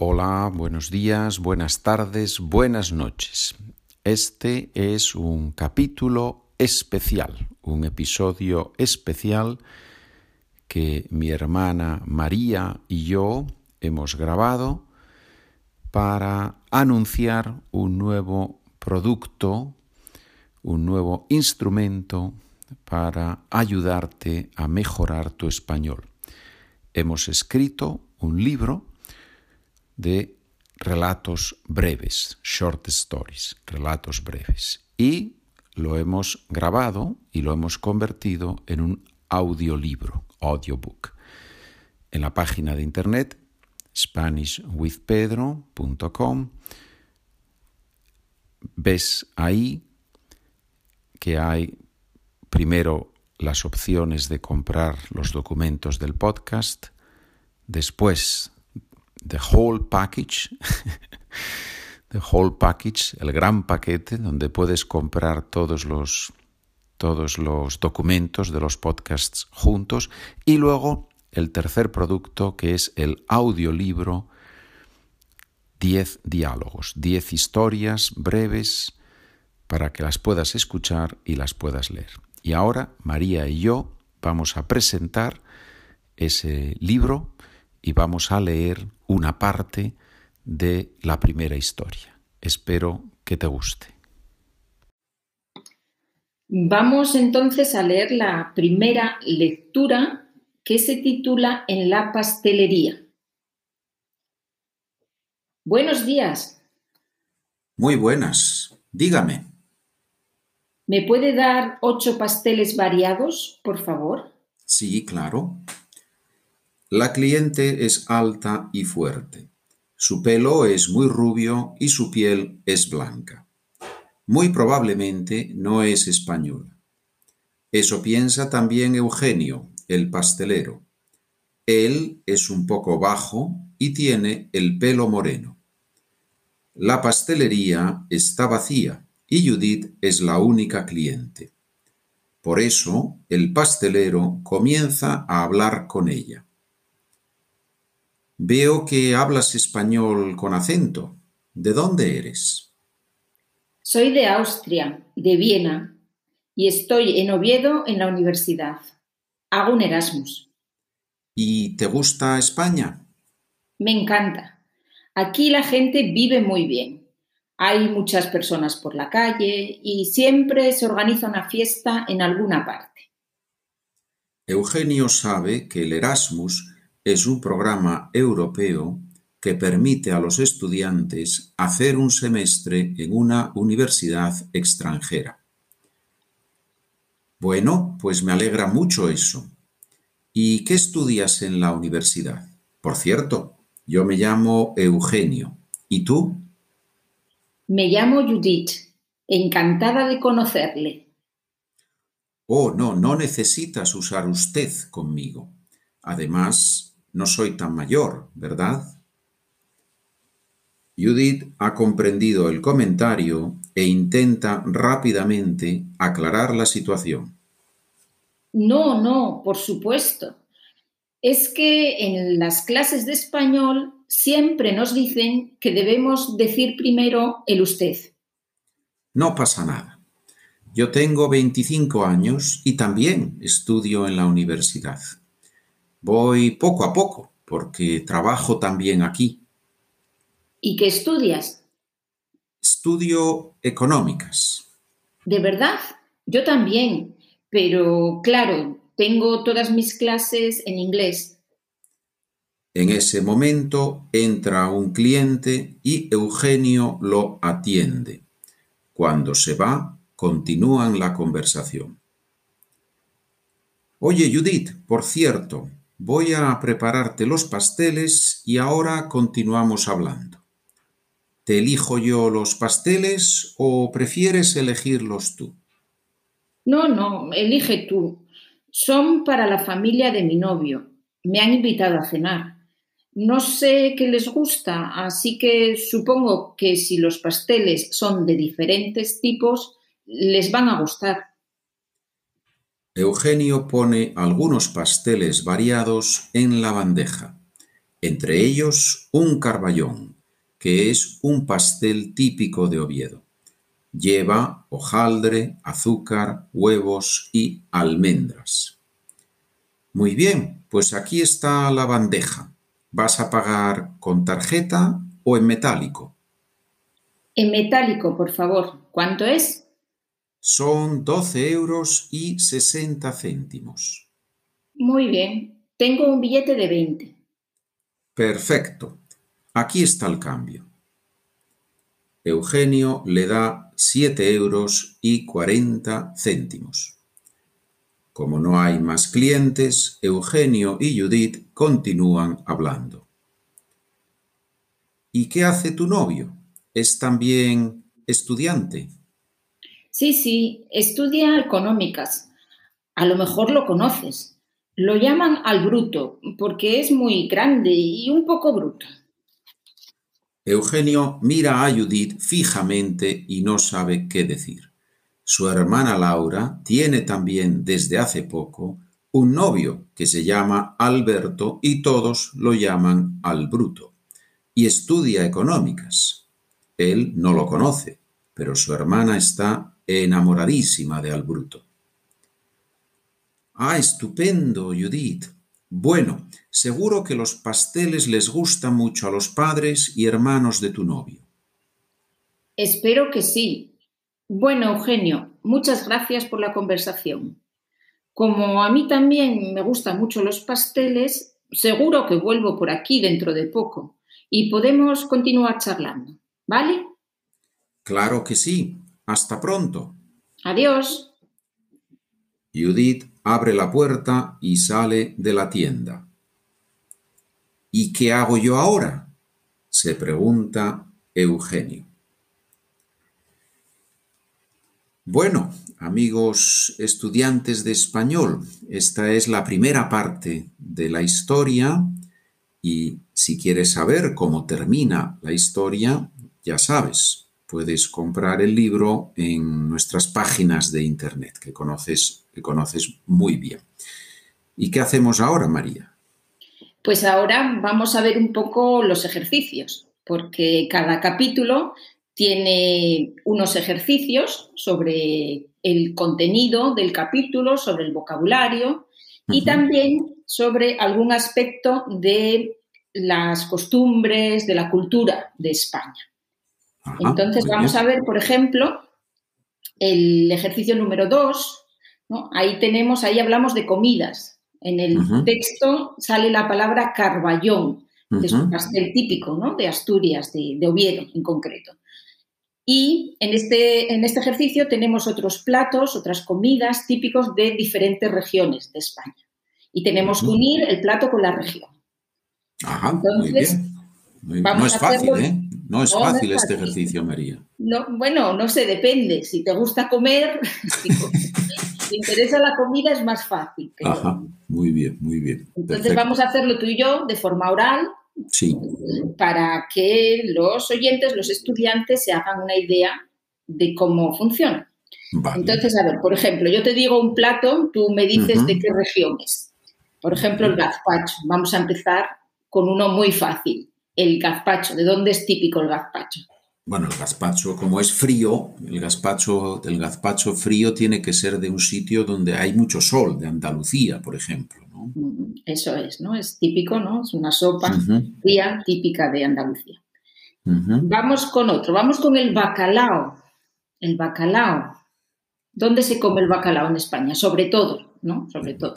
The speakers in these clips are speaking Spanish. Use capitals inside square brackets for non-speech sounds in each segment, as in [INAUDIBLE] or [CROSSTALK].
Hola, buenos días, buenas tardes, buenas noches. Este es un capítulo especial, un episodio especial que mi hermana María y yo hemos grabado para anunciar un nuevo producto, un nuevo instrumento para ayudarte a mejorar tu español. Hemos escrito un libro de relatos breves, short stories, relatos breves. Y lo hemos grabado y lo hemos convertido en un audiolibro, audiobook. En la página de internet SpanishWithPedro.com ves ahí que hay primero las opciones de comprar los documentos del podcast, después the whole package, [LAUGHS] the whole package, el gran paquete donde puedes comprar todos los todos los documentos de los podcasts juntos y luego el tercer producto que es el audiolibro 10 diálogos, 10 historias breves para que las puedas escuchar y las puedas leer. Y ahora María y yo vamos a presentar ese libro y vamos a leer una parte de la primera historia. Espero que te guste. Vamos entonces a leer la primera lectura que se titula En la pastelería. Buenos días. Muy buenas. Dígame. ¿Me puede dar ocho pasteles variados, por favor? Sí, claro. La cliente es alta y fuerte. Su pelo es muy rubio y su piel es blanca. Muy probablemente no es española. Eso piensa también Eugenio, el pastelero. Él es un poco bajo y tiene el pelo moreno. La pastelería está vacía y Judith es la única cliente. Por eso el pastelero comienza a hablar con ella. Veo que hablas español con acento. ¿De dónde eres? Soy de Austria, de Viena, y estoy en Oviedo en la universidad. Hago un Erasmus. ¿Y te gusta España? Me encanta. Aquí la gente vive muy bien. Hay muchas personas por la calle y siempre se organiza una fiesta en alguna parte. Eugenio sabe que el Erasmus es un programa europeo que permite a los estudiantes hacer un semestre en una universidad extranjera. Bueno, pues me alegra mucho eso. ¿Y qué estudias en la universidad? Por cierto, yo me llamo Eugenio. ¿Y tú? Me llamo Judith. Encantada de conocerle. Oh, no, no necesitas usar usted conmigo. Además, no soy tan mayor, ¿verdad? Judith ha comprendido el comentario e intenta rápidamente aclarar la situación. No, no, por supuesto. Es que en las clases de español siempre nos dicen que debemos decir primero el usted. No pasa nada. Yo tengo 25 años y también estudio en la universidad. Voy poco a poco, porque trabajo también aquí. ¿Y qué estudias? Estudio económicas. ¿De verdad? Yo también, pero claro, tengo todas mis clases en inglés. En ese momento entra un cliente y Eugenio lo atiende. Cuando se va, continúan la conversación. Oye, Judith, por cierto, Voy a prepararte los pasteles y ahora continuamos hablando. ¿Te elijo yo los pasteles o prefieres elegirlos tú? No, no, elige tú. Son para la familia de mi novio. Me han invitado a cenar. No sé qué les gusta, así que supongo que si los pasteles son de diferentes tipos, les van a gustar. Eugenio pone algunos pasteles variados en la bandeja. entre ellos un carballón, que es un pastel típico de Oviedo. Lleva hojaldre, azúcar, huevos y almendras. Muy bien, pues aquí está la bandeja. ¿Vas a pagar con tarjeta o en metálico? En metálico, por favor. ¿Cuánto es? Son 12 euros y 60 céntimos. Muy bien. Tengo un billete de 20. Perfecto. Aquí está el cambio. Eugenio le da 7 euros y 40 céntimos. Como no hay más clientes, Eugenio y Judith continúan hablando. ¿Y qué hace tu novio? ¿Es también estudiante? Sí, sí, estudia económicas. A lo mejor lo conoces. Lo llaman al bruto porque es muy grande y un poco bruto. Eugenio mira a Judith fijamente y no sabe qué decir. Su hermana Laura tiene también desde hace poco un novio que se llama Alberto y todos lo llaman al bruto y estudia económicas. Él no lo conoce, pero su hermana está enamoradísima de Albruto. Ah, estupendo, Judith. Bueno, seguro que los pasteles les gustan mucho a los padres y hermanos de tu novio. Espero que sí, bueno, Eugenio, muchas gracias por la conversación. Como a mí también me gustan mucho los pasteles, seguro que vuelvo por aquí dentro de poco y podemos continuar charlando, ¿vale? Claro que sí. Hasta pronto. Adiós. Judith abre la puerta y sale de la tienda. ¿Y qué hago yo ahora? se pregunta Eugenio. Bueno, amigos estudiantes de español, esta es la primera parte de la historia y si quieres saber cómo termina la historia, ya sabes, puedes comprar el libro en nuestras páginas de internet que conoces, que conoces muy bien. ¿Y qué hacemos ahora, María? Pues ahora vamos a ver un poco los ejercicios, porque cada capítulo tiene unos ejercicios sobre el contenido del capítulo, sobre el vocabulario y también sobre algún aspecto de las costumbres, de la cultura de España. Entonces vamos a ver, por ejemplo, el ejercicio número dos. Ahí tenemos, ahí hablamos de comidas. En el texto sale la palabra carballón, que es un pastel típico ¿no? de Asturias, de, de Oviedo en concreto. Y en este, en este ejercicio tenemos otros platos, otras comidas típicos de diferentes regiones de España. Y tenemos que unir el plato con la región. Ajá, muy bien. No es fácil, ¿eh? No es fácil este ejercicio, María. No, bueno, no sé, depende. Si te gusta comer, [LAUGHS] si te interesa la comida es más fácil. Ajá, muy bien, muy bien. Entonces vamos a hacerlo tú y yo de forma oral Sí. Para que los oyentes, los estudiantes, se hagan una idea de cómo funciona. Entonces, a ver, por ejemplo, yo te digo un plato, tú me dices de qué región es. Por ejemplo, el gazpacho. Vamos a empezar con uno muy fácil. El gazpacho. ¿De dónde es típico el gazpacho? Bueno, el gazpacho, como es frío, el gazpacho, el gazpacho frío tiene que ser de un sitio donde hay mucho sol, de Andalucía, por ejemplo. Mm, eso es, ¿no? Es típico, ¿no? Es una sopa fría típica de Andalucía. Vamos con otro, vamos con el bacalao. El bacalao. ¿Dónde se come el bacalao en España? Sobre todo, ¿no? Sobre todo.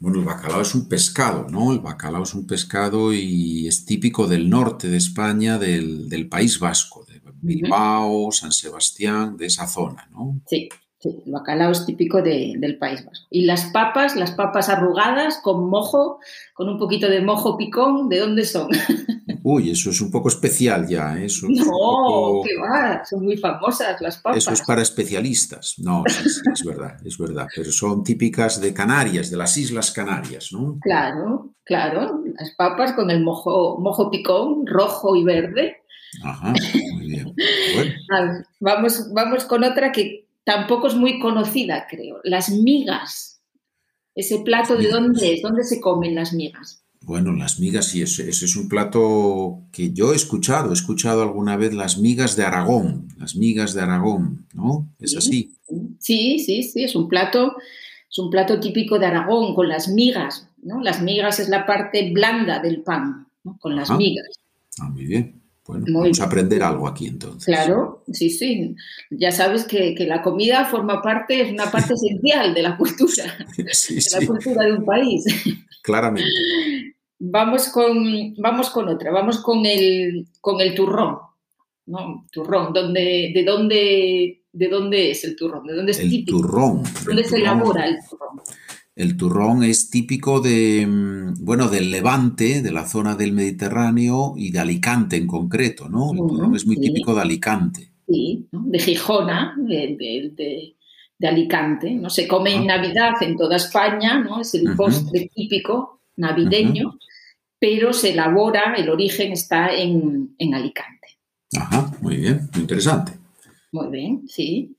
Bueno, el bacalao es un pescado, ¿no? El bacalao es un pescado y es típico del norte de España, del, del País Vasco, de Bilbao, San Sebastián, de esa zona, ¿no? Sí, el bacalao es típico del País Vasco. Y las papas, las papas arrugadas con mojo, con un poquito de mojo picón, ¿de dónde son? [LAUGHS] Uy, eso es un poco especial ya. ¿eh? Eso no, qué va, son muy famosas las papas. Eso es para especialistas. No, es verdad, es verdad. Pero son típicas de Canarias, de las Islas Canarias, ¿no? Claro, claro. Las papas con el mojo, mojo picón, rojo y verde. Ajá, muy bien. [LAUGHS] vamos, vamos con otra que tampoco es muy conocida, creo. Las migas. Ese plato, ¿de dónde es? ¿Dónde se comen las migas? Bueno, las migas, sí, ese, es un plato que yo he escuchado, he escuchado alguna vez las migas de Aragón, las migas de Aragón, ¿no? ¿Es así? Sí, sí, sí, es un plato, es un plato típico de Aragón con las migas, ¿no? Las migas es la parte blanda del pan, ¿no? Con las migas. Ah, muy bien. Bueno, vamos a aprender algo aquí entonces. Claro, sí, sí. Ya sabes que, la comida forma parte, es una parte esencial de la cultura, [LAUGHS] de la cultura de un país. Claramente. Vamos con, vamos con otra, vamos con el, con el turrón. ¿no? Turrón, ¿dónde, de, dónde, ¿de dónde es el turrón? ¿De dónde es el turrón? ¿Dónde se elabora el turrón? El turrón es típico de, mm, bueno, del Levante, de la zona del Mediterráneo y de Alicante en concreto, ¿no? El turrón es muy típico de Alicante. Sí, de Gijona, de, Alicante. ¿no? Se come en ah. Navidad en toda España, ¿no? Es el postre típico navideño, pero se elabora, el origen está en, Alicante. Ajá, muy bien, muy interesante. Muy bien, sí.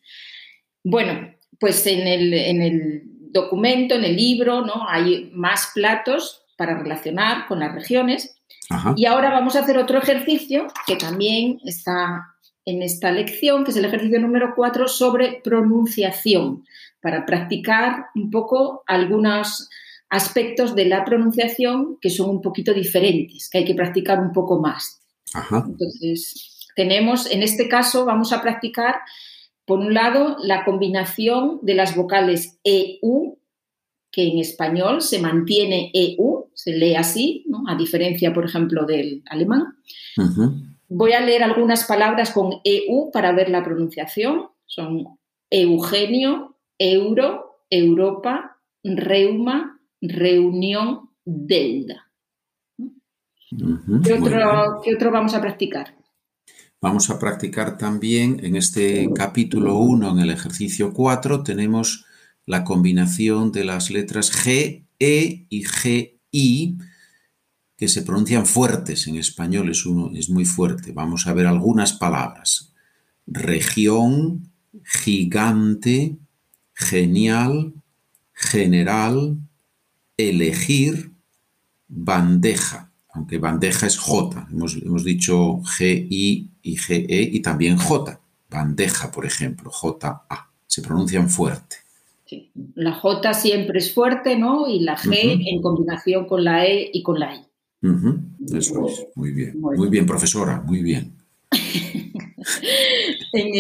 Bueno, pues en el, en el documento, en el libro, ¿no? Hay más platos para relacionar con las regiones. Y ahora vamos a hacer otro ejercicio que también está en esta lección, que es el ejercicio número 4 sobre pronunciación, para practicar un poco algunos aspectos de la pronunciación que son un poquito diferentes, que hay que practicar un poco más. Entonces, tenemos, en este caso, vamos a practicar por un lado, la combinación de las vocales EU, que en español se mantiene EU, se lee así, a diferencia, por ejemplo, del alemán. Voy a leer algunas palabras con EU para ver la pronunciación. Son Eugenio, Euro, Europa, Reuma, Reunión, Delda. ¿Qué otro vamos a practicar? Vamos a practicar también en este capítulo 1, en el ejercicio 4, tenemos la combinación de las letras G, E y G, I, que se pronuncian fuertes en español, es, uno, es muy fuerte. Vamos a ver algunas palabras. Región, gigante, genial, general, elegir, bandeja aunque bandeja es J, hemos, dicho G, I y G, E y también J, bandeja, por ejemplo, J, A, se pronuncian fuerte. Sí. La J siempre es fuerte, ¿no? Y la G en combinación con la E y con la I. Eso es, muy bien. Muy, bien, profesora, muy bien. [LAUGHS] en,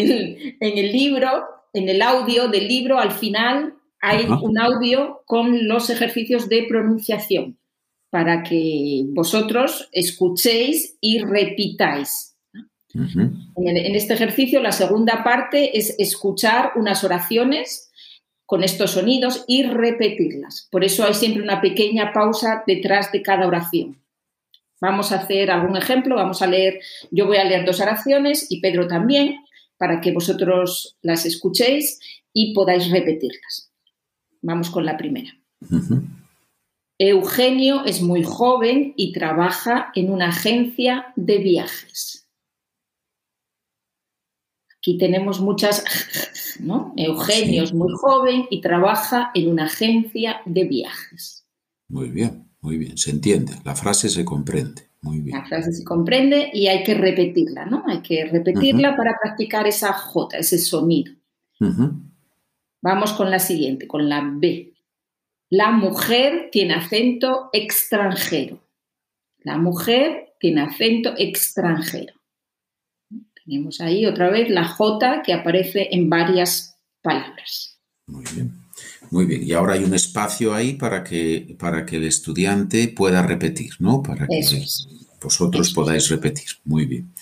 el, libro, en el audio del libro, al final hay un audio con los ejercicios de pronunciación para que vosotros escuchéis y repitáis. en, este ejercicio, la segunda parte es escuchar unas oraciones con estos sonidos y repetirlas. Por eso hay siempre una pequeña pausa detrás de cada oración. Vamos a hacer algún ejemplo, vamos a leer, yo voy a leer dos oraciones y Pedro también, para que vosotros las escuchéis y podáis repetirlas. Vamos con la primera. Eugenio es muy joven y trabaja en una agencia de viajes. Aquí tenemos muchas, [LAUGHS] ¿no? Eugenio es muy joven y trabaja en una agencia de viajes. Muy bien, muy bien, se entiende, la frase se comprende. Muy bien. La frase se comprende y hay que repetirla, ¿no? Hay que repetirla para practicar esa J, ese sonido. Vamos con la siguiente, con la B. La mujer tiene acento extranjero. La mujer tiene acento extranjero. Tenemos ahí otra vez la J que aparece en varias palabras. Muy bien. Muy bien. Y ahora hay un espacio ahí para que, para que el estudiante pueda repetir, ¿no? Para que vosotros podáis repetir. Muy bien.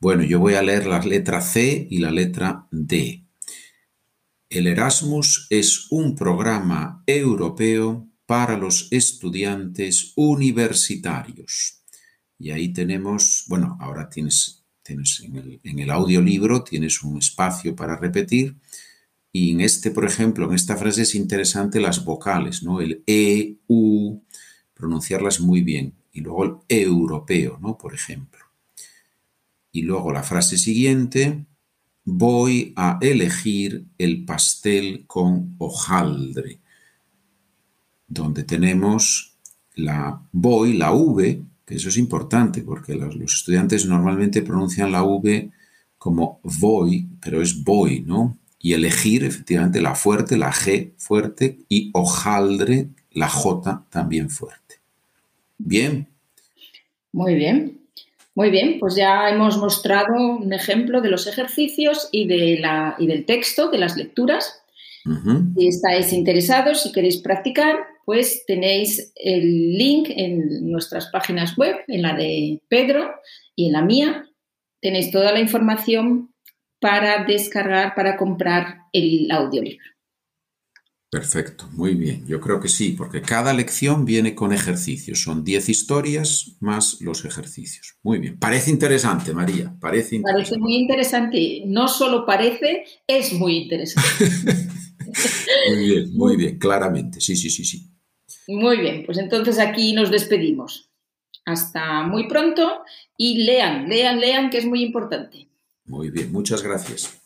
Bueno, yo voy a leer la letra C y la letra D. El Erasmus es un programa europeo para los estudiantes universitarios. Y ahí tenemos, bueno, ahora tienes, tienes en, el, en el audiolibro, tienes un espacio para repetir. Y en este, por ejemplo, en esta frase es interesante las vocales, ¿no? El E, U, pronunciarlas muy bien. Y luego el europeo, ¿no? Por ejemplo. Y luego la frase siguiente, voy a elegir el pastel con hojaldre, donde tenemos la voy, la V, que eso es importante porque los, estudiantes normalmente pronuncian la V como voy, pero es voy, ¿no? Y elegir efectivamente la fuerte, la G fuerte y hojaldre, la J también fuerte. Bien. Muy bien. Muy bien, pues ya hemos mostrado un ejemplo de los ejercicios y, de la, y del texto, de las lecturas. Si estáis interesados, si queréis practicar, pues tenéis el link en nuestras páginas web, en la de Pedro y en la mía. Tenéis toda la información para descargar, para comprar el audiolibro. Perfecto, muy bien. Yo creo que sí, porque cada lección viene con ejercicios. Son 10 historias más los ejercicios. Muy bien. Parece interesante, María. Parece, interesante. parece muy interesante. No solo parece, es muy interesante. [LAUGHS] muy bien, muy bien, claramente. Sí, sí, sí, sí. Muy bien, pues entonces aquí nos despedimos. Hasta muy pronto y lean, lean, lean, que es muy importante. Muy bien, muchas gracias.